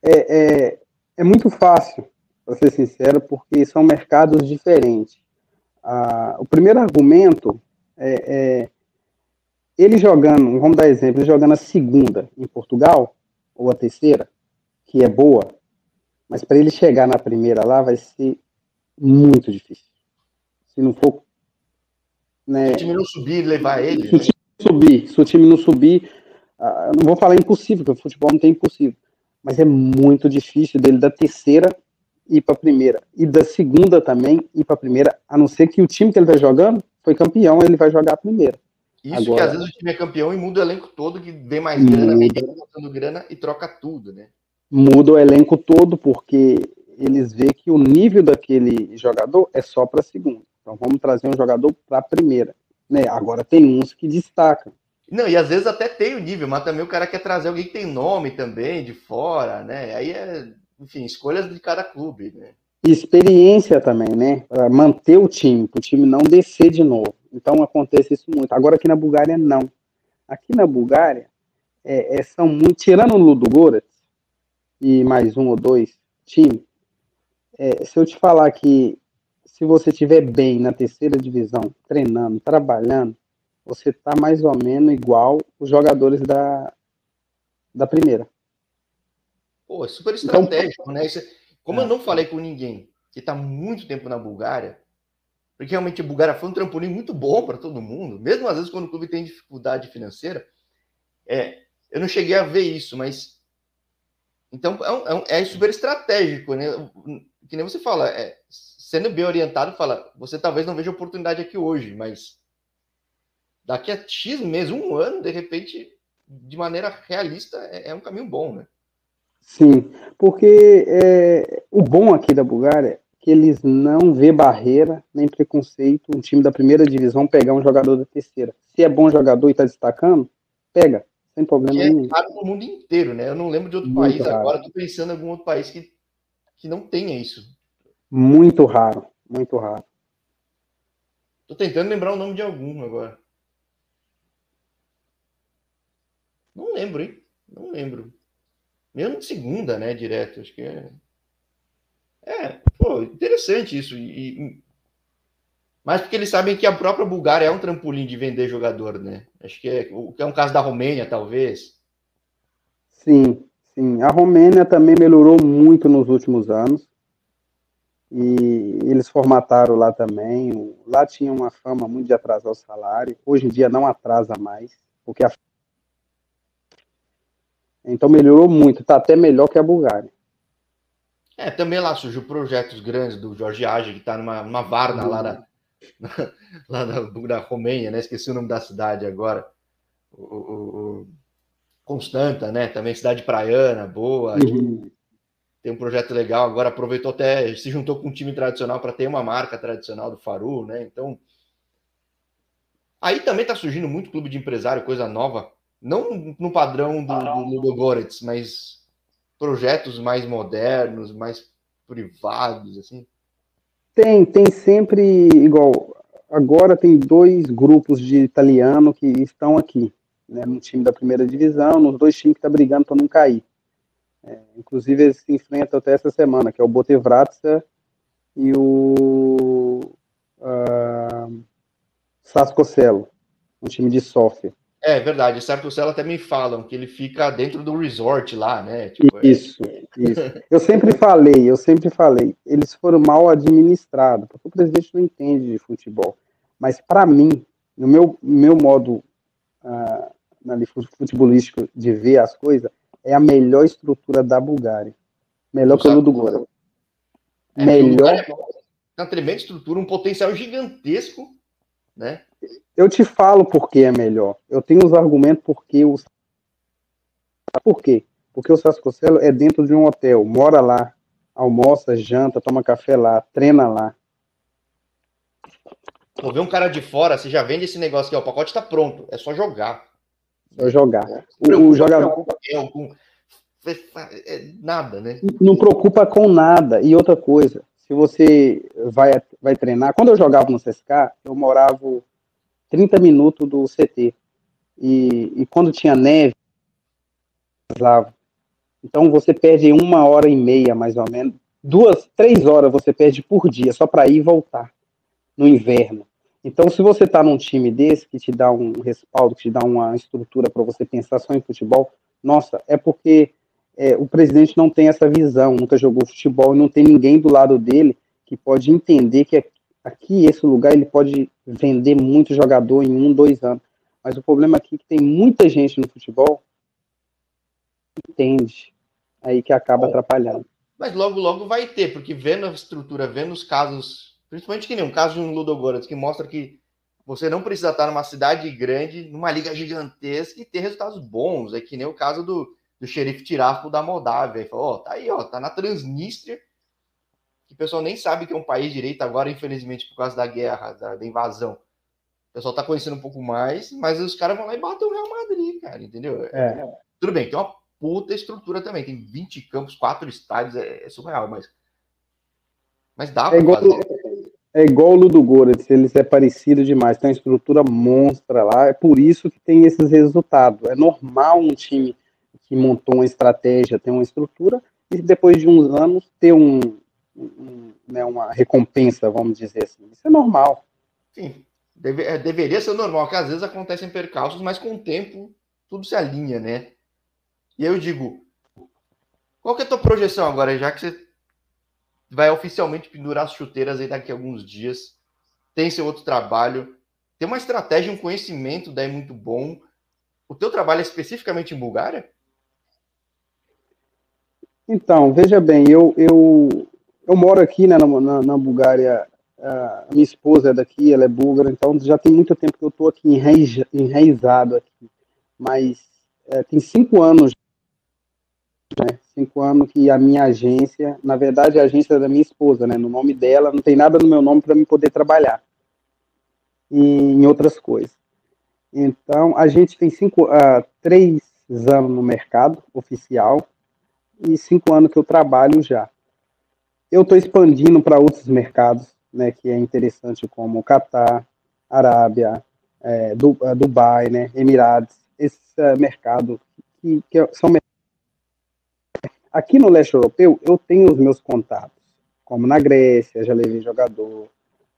É, é, é muito fácil, para ser sincero, porque são mercados diferentes. Ah, o primeiro argumento é, é ele jogando, vamos dar exemplo, ele jogando a segunda em Portugal, ou a terceira, que é boa, mas para ele chegar na primeira lá vai ser muito difícil. Se não for. Né, se o time não subir, levar ele. Se o time não subir, se o time não subir, uh, não vou falar impossível, porque o futebol não tem impossível. Mas é muito difícil dele da terceira ir para a primeira. E da segunda também ir para a primeira, a não ser que o time que ele está jogando foi campeão, ele vai jogar a primeira. Isso Agora, que às vezes o time é campeão e muda o elenco todo, que vem mais grana, vem botando grana e troca tudo, né? Muda o elenco todo, porque eles veem que o nível daquele jogador é só para segunda. Então vamos trazer um jogador para a primeira. Né? Agora tem uns que destacam. Não, e às vezes até tem o nível, mas também o cara quer trazer alguém que tem nome também de fora, né? Aí é, enfim, escolhas de cada clube, né? experiência também, né? Para manter o time, para o time não descer de novo. Então acontece isso muito. Agora aqui na Bulgária, não. Aqui na Bulgária, é, é, são muito. Tirando o Ludogorets e mais um ou dois times, é, se eu te falar que se você estiver bem na terceira divisão, treinando, trabalhando, você está mais ou menos igual os jogadores da, da primeira. Pô, é super então, estratégico, então, né? Isso, é, como é. eu não falei com ninguém que está muito tempo na Bulgária, porque realmente a Bulgária foi um trampolim muito bom para todo mundo, mesmo às vezes quando o clube tem dificuldade financeira, é, eu não cheguei a ver isso, mas então é, é, é super estratégico, né? Que nem você fala, é, sendo bem orientado, fala, você talvez não veja oportunidade aqui hoje, mas daqui a X meses, um ano, de repente, de maneira realista, é, é um caminho bom, né? Sim, porque é, o bom aqui da Bulgária é que eles não vê barreira nem preconceito um time da primeira divisão pegar um jogador da terceira. Se é bom jogador e está destacando, pega, sem problema é nenhum. É no mundo inteiro, né? Eu não lembro de outro Muito país raro. agora, estou pensando em algum outro país que, que não tenha isso. Muito raro, muito raro. Tô tentando lembrar o nome de algum agora. Não lembro, hein? Não lembro. Mesmo de segunda, né? Direto. Acho que é. É, pô, interessante isso. E. Mas porque eles sabem que a própria Bulgária é um trampolim de vender jogador, né? Acho que é, é um caso da Romênia, talvez. Sim, sim. A Romênia também melhorou muito nos últimos anos. E eles formataram lá também. Lá tinha uma fama muito de atrasar o salário. Hoje em dia não atrasa mais, porque a então melhorou muito, está até melhor que a Bulgária. É, também lá surgiu projetos grandes do Jorge Age, que está numa, numa Varna lá, da, [LAUGHS] lá da, da Romênia, né? Esqueci o nome da cidade agora. O, o, o Constanta, né? Também cidade praiana, boa. Uhum. Tem um projeto legal. Agora aproveitou até, se juntou com um time tradicional para ter uma marca tradicional do Faru, né? Então. Aí também está surgindo muito clube de empresário, coisa nova não no padrão do, do Ludogorets, mas projetos mais modernos, mais privados, assim? Tem, tem sempre igual. Agora tem dois grupos de italiano que estão aqui, né, no time da primeira divisão, nos dois times que estão tá brigando para não cair. É, inclusive eles se enfrentam até essa semana, que é o Botevratsa e o uh, Sascocelo, um time de Sofia. É verdade, Sartucelo até me falam que ele fica dentro do resort lá, né? Tipo, é isso, é... isso. Eu sempre falei, eu sempre falei, eles foram mal administrados, porque o presidente não entende de futebol. Mas para mim, no meu, meu modo uh, futebolístico de ver as coisas, é a melhor estrutura da Bulgária. Melhor que o Ludogorets. É, melhor. É uma tremenda estrutura, um potencial gigantesco, né? Eu te falo por que é melhor. Eu tenho os argumentos porque os. Por quê? Porque o Sascocelo é dentro de um hotel, mora lá, almoça, janta, toma café lá, treina lá. Vou ver um cara de fora, você já vende esse negócio aqui, ó, o pacote está pronto, é só jogar. Só jogar. O, o jogador. É, nada, né? Não preocupa com nada. E outra coisa, se você vai, vai treinar. Quando eu jogava no CSK, eu morava 30 minutos do CT. E, e quando tinha neve, lá. Então você perde uma hora e meia, mais ou menos. Duas, três horas você perde por dia, só para ir e voltar no inverno. Então, se você está num time desse que te dá um respaldo, que te dá uma estrutura para você pensar só em futebol, nossa, é porque é, o presidente não tem essa visão, nunca jogou futebol e não tem ninguém do lado dele que pode entender que aqui, esse lugar, ele pode vender muito jogador em um, dois anos. Mas o problema aqui é que tem muita gente no futebol que entende, aí que acaba atrapalhando. Mas logo, logo vai ter, porque vendo a estrutura, vendo os casos, principalmente que nem um caso de um Ludogorets, que mostra que você não precisa estar numa cidade grande, numa liga gigantesca e ter resultados bons. É que nem o caso do, do xerife Tiraspol da Moldávia. Ele falou, ó, oh, tá aí, ó, tá na Transnistria, que o pessoal nem sabe que é um país direito agora, infelizmente, por causa da guerra, da, da invasão. O pessoal tá conhecendo um pouco mais, mas os caras vão lá e batem o Real Madrid, cara, entendeu? É. Tudo bem, tem uma puta estrutura também. Tem 20 campos, quatro estádios, é, é surreal, mas. Mas dá é igual, fazer. É igual o Ludogorets, eles é parecido demais, tem uma estrutura monstra lá, é por isso que tem esses resultados. É normal um time que montou uma estratégia ter uma estrutura e depois de uns anos ter um, um né, uma recompensa, vamos dizer assim. Isso é normal. Sim, deve, é, deveria ser normal, que às vezes acontecem percalços, mas com o tempo tudo se alinha, né? E eu digo, qual que é a tua projeção agora, já que você vai oficialmente pendurar as chuteiras aí daqui a alguns dias, tem seu outro trabalho, tem uma estratégia, um conhecimento daí muito bom. O teu trabalho é especificamente em Bulgária? Então, veja bem, eu, eu, eu moro aqui né, na, na, na Bulgária, a minha esposa é daqui, ela é búlgara, então já tem muito tempo que eu estou aqui enraizado aqui, mas é, tem cinco anos né? Cinco anos que a minha agência, na verdade, a agência da minha esposa, né? No nome dela, não tem nada no meu nome para me poder trabalhar e em outras coisas. Então, a gente tem cinco, uh, três anos no mercado oficial e cinco anos que eu trabalho já. Eu estou expandindo para outros mercados, né? Que é interessante como Catar, Arábia, é, du, Dubai, né? Emirados, esse uh, mercado que, que são Aqui no leste europeu, eu tenho os meus contatos, como na Grécia, já levei jogador,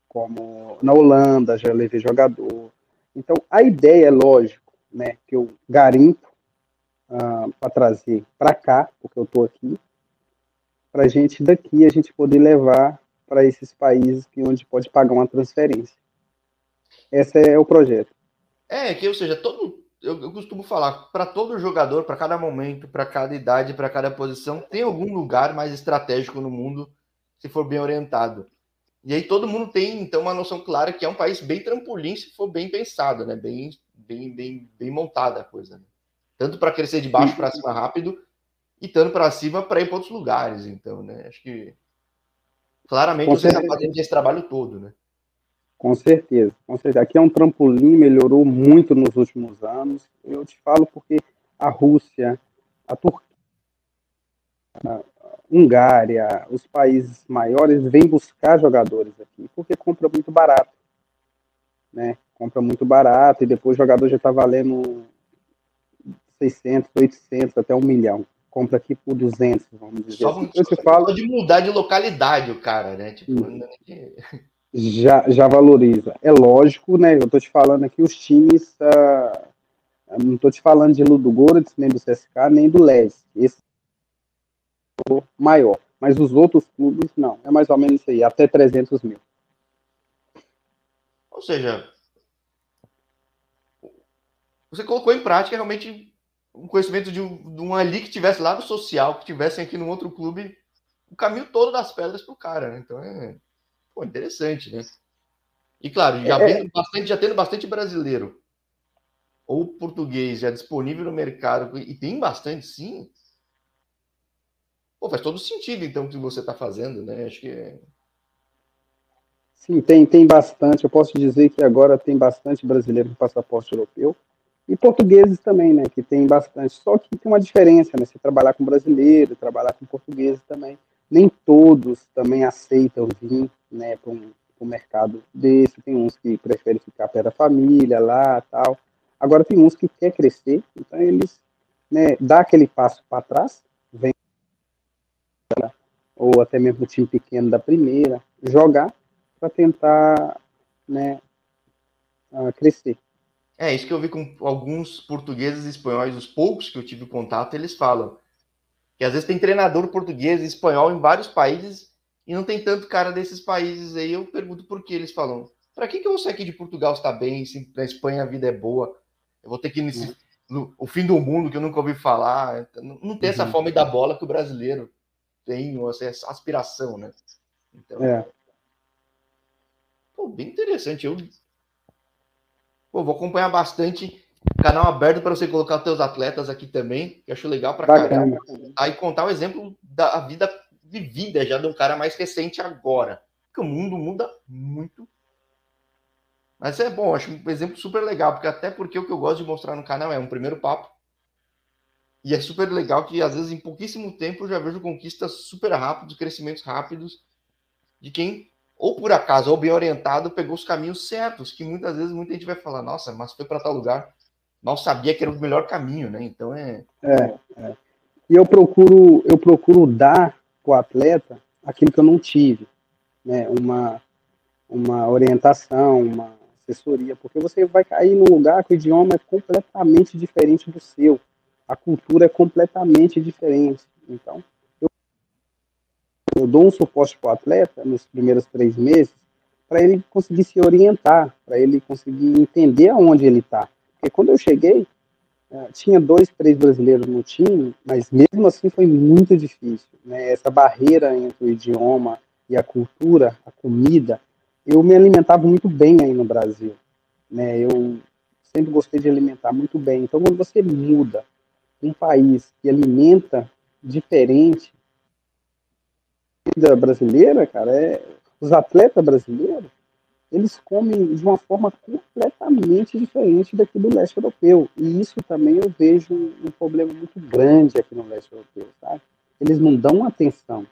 como na Holanda, já levei jogador. Então, a ideia é lógico, né, que eu garimpo uh, ah, para trazer para cá, porque eu estou aqui, para gente daqui a gente poder levar para esses países que onde pode pagar uma transferência. Esse é o projeto. É, que ou seja, todo eu, eu costumo falar, para todo jogador, para cada momento, para cada idade, para cada posição, tem algum lugar mais estratégico no mundo se for bem orientado. E aí todo mundo tem, então, uma noção clara que é um país bem trampolim se for bem pensado, né? Bem, bem, bem, bem montada a coisa. Né? Tanto para crescer de baixo para cima rápido e tanto para cima para ir para outros lugares. Então, né? Acho que claramente você está fazendo esse trabalho todo, né? Com certeza, com certeza. Aqui é um trampolim, melhorou muito nos últimos anos. Eu te falo porque a Rússia, a Turquia, a Hungária, os países maiores vêm buscar jogadores aqui, porque compra muito barato. Né? Compra muito barato e depois o jogador já está valendo 600, 800, até um milhão. Compra aqui por 200, vamos dizer. Só, assim. Eu te falo de mudar de localidade o cara, né? Tipo, hum já, já valoriza. É lógico, né? Eu estou te falando aqui, os times. Uh, não estou te falando de Ludogorets, nem do CSK, nem do Les. Esse é o maior. Mas os outros clubes, não. É mais ou menos isso aí, até 300 mil. Ou seja, você colocou em prática realmente um conhecimento de, um, de uma ali que tivesse lá do social, que tivesse aqui no outro clube, o caminho todo das pedras para o cara. Né? Então é Pô, interessante, né? E claro, já, é... é. bastante, já tendo bastante brasileiro ou português já disponível no mercado, e tem bastante sim, pô, faz todo sentido então o que você está fazendo, né? Acho que é... Sim, tem, tem bastante. Eu posso dizer que agora tem bastante brasileiro com passaporte europeu e portugueses também, né? Que tem bastante. Só que tem uma diferença, né? Se trabalhar com brasileiro, trabalhar com portugueses também nem todos também aceitam vir né, para um, mercado desse. Tem uns que preferem ficar perto da família lá tal. Agora tem uns que quer crescer, então eles né, dá aquele passo para trás, vem ou até mesmo o time pequeno da primeira, jogar para tentar né, crescer. É, isso que eu vi com alguns portugueses e espanhóis, os poucos que eu tive contato, eles falam que às vezes tem treinador português e espanhol em vários países e não tem tanto cara desses países aí. Eu pergunto por que eles falam: para que, que eu vou sair aqui de Portugal está bem, se na Espanha a vida é boa? Eu vou ter que ir nesse, no, o fim do mundo que eu nunca ouvi falar. Não, não tem uhum. essa fome da bola que o brasileiro tem, essa aspiração, né? Então, é. Pô, bem interessante. Eu pô, vou acompanhar bastante. Canal aberto para você colocar os teus atletas aqui também, que eu acho legal para caramba. Aí contar o exemplo da vida vivida já de um cara mais recente agora. Porque o mundo muda muito. Mas é bom, acho um exemplo super legal, porque até porque o que eu gosto de mostrar no canal é um primeiro papo. E é super legal que, às vezes, em pouquíssimo tempo, eu já vejo conquistas super rápidas, crescimentos rápidos de quem, ou por acaso, ou bem orientado, pegou os caminhos certos, que muitas vezes muita gente vai falar, nossa, mas foi para tal lugar, mal sabia que era o melhor caminho, né? Então é. É, é. E eu procuro, eu procuro dar para o atleta aquilo que eu não tive, né? Uma, uma orientação, uma assessoria, porque você vai cair num lugar que o idioma é completamente diferente do seu, a cultura é completamente diferente. Então, eu, eu dou um suporte para o atleta nos primeiros três meses para ele conseguir se orientar, para ele conseguir entender aonde ele está. Porque quando eu cheguei, tinha dois, três brasileiros no time, mas mesmo assim foi muito difícil. Né? Essa barreira entre o idioma e a cultura, a comida, eu me alimentava muito bem aí no Brasil. Né? Eu sempre gostei de alimentar muito bem. Então, quando você muda um país que alimenta diferente da brasileira, cara, é, os atletas brasileiros, eles comem de uma forma completamente diferente daqui do leste europeu. E isso também eu vejo um problema muito grande aqui no leste europeu, sabe? Eles não dão atenção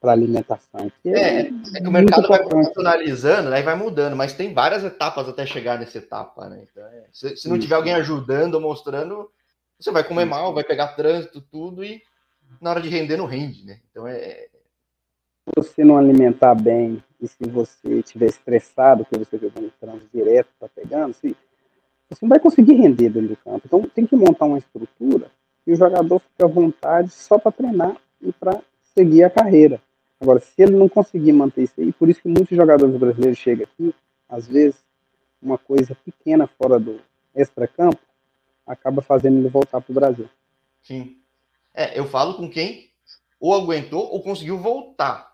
para alimentação. Que é, é, é, o mercado vai profissionalizando, né, e vai mudando, mas tem várias etapas até chegar nessa etapa, né? Então, é, se, se, não tiver alguém ajudando, mostrando, você vai comer mal, vai pegar trânsito, tudo, e na hora de render não rende, né? Então é. Você não alimentar bem e se você estiver estressado, que você jogando trânsito direto, tá pegando, se, você não vai conseguir render dentro do campo. Então tem que montar uma estrutura e o jogador fica à vontade só para treinar e para seguir a carreira. Agora, se ele não conseguir manter isso aí, por isso que muitos jogadores brasileiros chegam aqui, às vezes, uma coisa pequena fora do extra-campo, acaba fazendo ele voltar para o Brasil. Sim. É, eu falo com quem ou aguentou ou conseguiu voltar.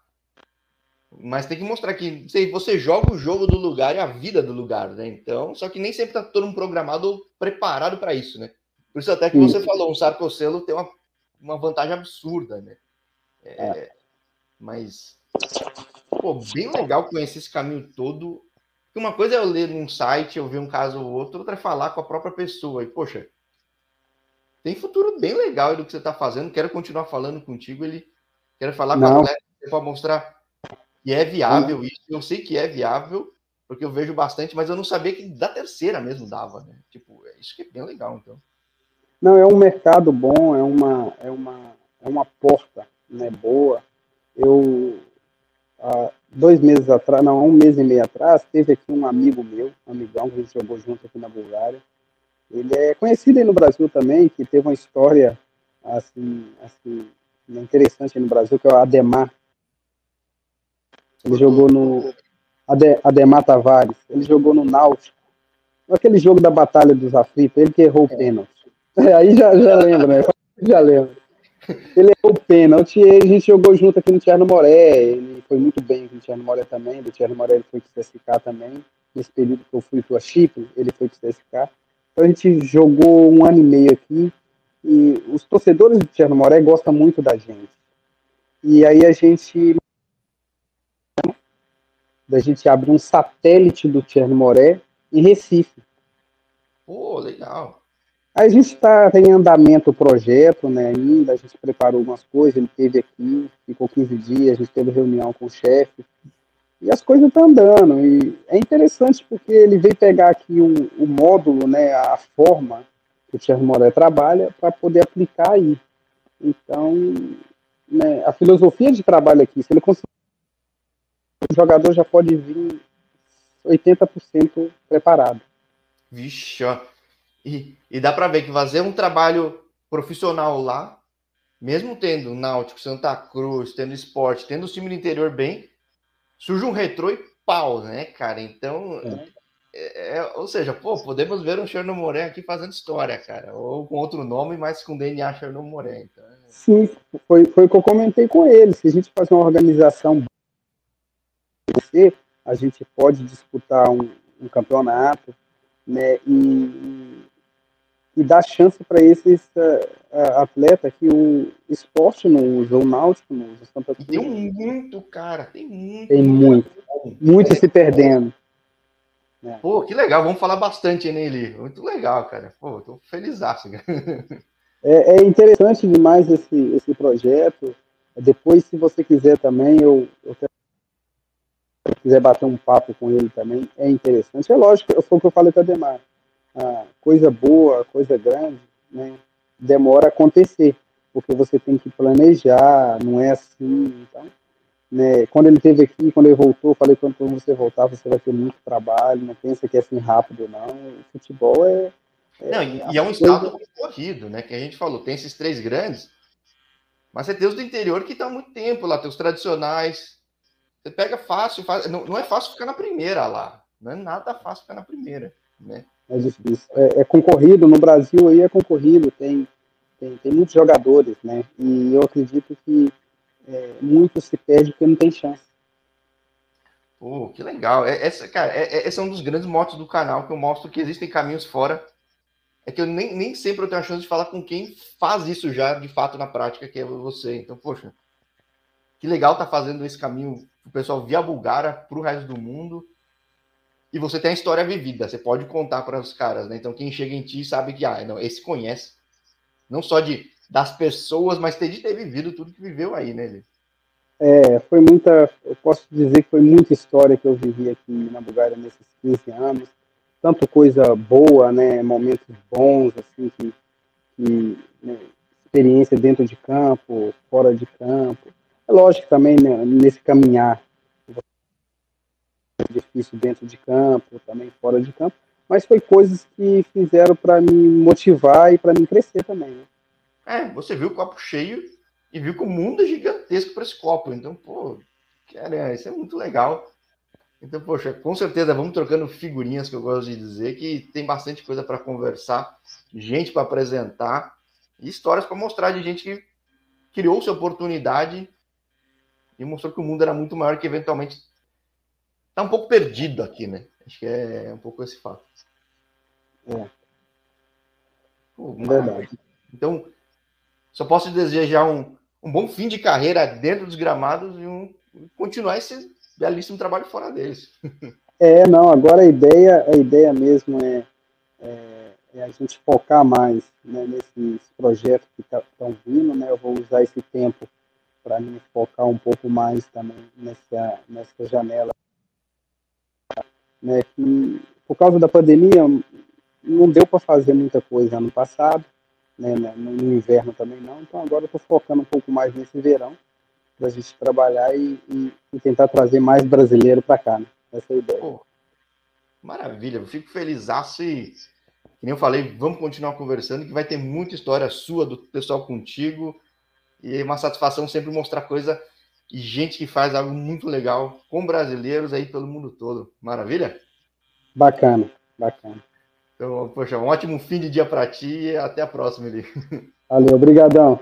Mas tem que mostrar que você joga o jogo do lugar e a vida do lugar, né? Então, só que nem sempre tá todo mundo programado ou preparado para isso, né? Por isso até que você falou, um Sarcocelo tem uma, uma vantagem absurda, né? É, é. Mas, pô, bem legal conhecer esse caminho todo. Uma coisa é eu ler num site, eu ver um caso ou outro, outra é falar com a própria pessoa. E, poxa, tem futuro bem legal do que você está fazendo. Quero continuar falando contigo. Ele quero falar Não. com a para mostrar que é viável isso. Eu sei que é viável, porque eu vejo bastante, mas eu não sabia que da terceira mesmo dava, né? Tipo, é isso que é bem legal, então. Não, é um mercado bom, é uma, é uma, é uma porta né, boa. Eu, há dois meses atrás, não, um mês e meio atrás, teve aqui um amigo meu, um amigão, que a gente jogou junto aqui na Bulgária. Ele é conhecido aí no Brasil também, que teve uma história assim, assim interessante no Brasil, que é o Ademar. Ele jogou no Ade, Ademar Tavares, ele jogou no Náutico. Aquele jogo da Batalha dos Aflitos, ele que errou o pênalti. É, aí já, já lembra, né? [LAUGHS] Já lembra. Ele errou o pênalti e a gente jogou junto aqui no Tierno Moré. Ele foi muito bem aqui no Tierno Moré também. Do Tierno Moré ele foi para o CSK também. Nesse período que eu fui para Chipre, ele foi para o CSK. Então a gente jogou um ano e meio aqui. E os torcedores do Tierno Moré gostam muito da gente. E aí a gente a gente abre um satélite do Tierno Moré em Recife. Pô, legal. A gente está em andamento o projeto, né, ainda, a gente preparou algumas coisas, ele teve aqui, ficou 15 dias, a gente teve reunião com o chefe, e as coisas estão andando, e é interessante porque ele veio pegar aqui o, o módulo, né, a forma que o Thierry Moré trabalha, para poder aplicar aí. Então, né, a filosofia de trabalho aqui, se ele conseguir, o jogador já pode vir 80% preparado. Vixe, ó. E, e dá para ver que fazer um trabalho profissional lá, mesmo tendo Náutico, Santa Cruz, tendo esporte, tendo o time do interior bem, surge um retrô e pau, né, cara? Então, é, é, ou seja, pô, podemos ver um Cherno Moré aqui fazendo história, cara, ou com outro nome, mas com DNA Cherno Moré. Então, é... Sim, foi, foi o que eu comentei com ele. Se a gente fazer uma organização, a gente pode disputar um, um campeonato, né, e, e dar chance para esses uh, atletas que o esporte não usa, o náutico não usa. Santa Cruz. Tem muito, cara, tem muito. Tem muito, muito é. se perdendo. É. Pô, que legal, vamos falar bastante nele. Muito legal, cara. Pô, tô feliz. [LAUGHS] É, é, interessante demais esse, esse projeto. Depois, se você quiser também, eu, eu se quiser bater um papo com ele também, é interessante. É lógico, foi o que eu falei com a Demar. Ah, coisa boa, coisa grande, né, demora a acontecer, porque você tem que planejar, não é assim. Então, né, quando ele esteve aqui, quando ele voltou, falei quando você voltar, você vai ter muito trabalho, não pensa que é assim rápido, não. O futebol é. é não, e, é um coisa... estado corrido, né? Que a gente falou, tem esses três grandes, mas você tem os do interior que estão há muito tempo lá, tem os tradicionais. Você pega fácil, fácil não, não, é fácil ficar na primeira lá. Não é nada fácil ficar na primeira, né? É difícil. É, é concorrido, no Brasil aí é concorrido, tem, tem, tem muitos jogadores, né? E eu acredito que é, muito se perde porque não tem chance. Pô, que legal. É, essa, cara, é, é, esse é um dos grandes motos do canal que eu mostro que existem caminhos fora. É que eu nem, nem sempre eu tenho a chance de falar com quem faz isso já de fato na prática, que é você. Então, poxa, que legal tá fazendo esse caminho o pessoal via Bulgária para o resto do mundo. E você tem a história vivida, você pode contar para os caras, né? Então, quem chega em ti sabe que, ah, não, esse conhece. Não só de das pessoas, mas ter de ter vivido tudo que viveu aí, né, É, foi muita, eu posso dizer que foi muita história que eu vivi aqui na Bulgária nesses 15 anos, tanto coisa boa, né, momentos bons, assim, que, que né, experiência dentro de campo, fora de campo. É lógico também, né, nesse caminhar, difícil dentro de campo, também fora de campo, mas foi coisas que fizeram para me motivar e para me crescer também, né? É, você viu o copo cheio e viu que o mundo é gigantesco para esse copo. Então, pô, cara, isso é muito legal. Então, poxa, com certeza vamos trocando figurinhas que eu gosto de dizer, que tem bastante coisa para conversar, gente para apresentar e histórias para mostrar de gente que criou-se oportunidade e mostrou que o mundo era muito maior que eventualmente está um pouco perdido aqui, né? Acho que é um pouco esse fato. É. Pô, Verdade. Então, só posso desejar um, um bom fim de carreira dentro dos gramados e um, continuar esse belíssimo trabalho fora deles. [LAUGHS] É, não, agora a ideia, a ideia mesmo é, é, é a gente focar mais né, nesses projetos que estão tá, vindo, né? Eu vou usar esse tempo para me focar um pouco mais também nessa, nessa janela. Né, que, por causa da pandemia, não deu para fazer muita coisa ano passado, né, né, no inverno também não. Então agora estou focando um pouco mais nesse verão para a gente trabalhar e, e, e, tentar trazer mais brasileiro para cá. Né? Essa é a ideia. Pô, maravilha, eu fico feliz e, que nem eu falei, vamos continuar conversando, que vai ter muita história sua, do pessoal contigo, e é uma satisfação sempre mostrar coisa e gente que faz algo muito legal com brasileiros aí pelo mundo todo. Maravilha? Bacana, bacana. Então, poxa, um ótimo fim de dia para ti e até a próxima, Eli. [LAUGHS] Valeu, obrigadão.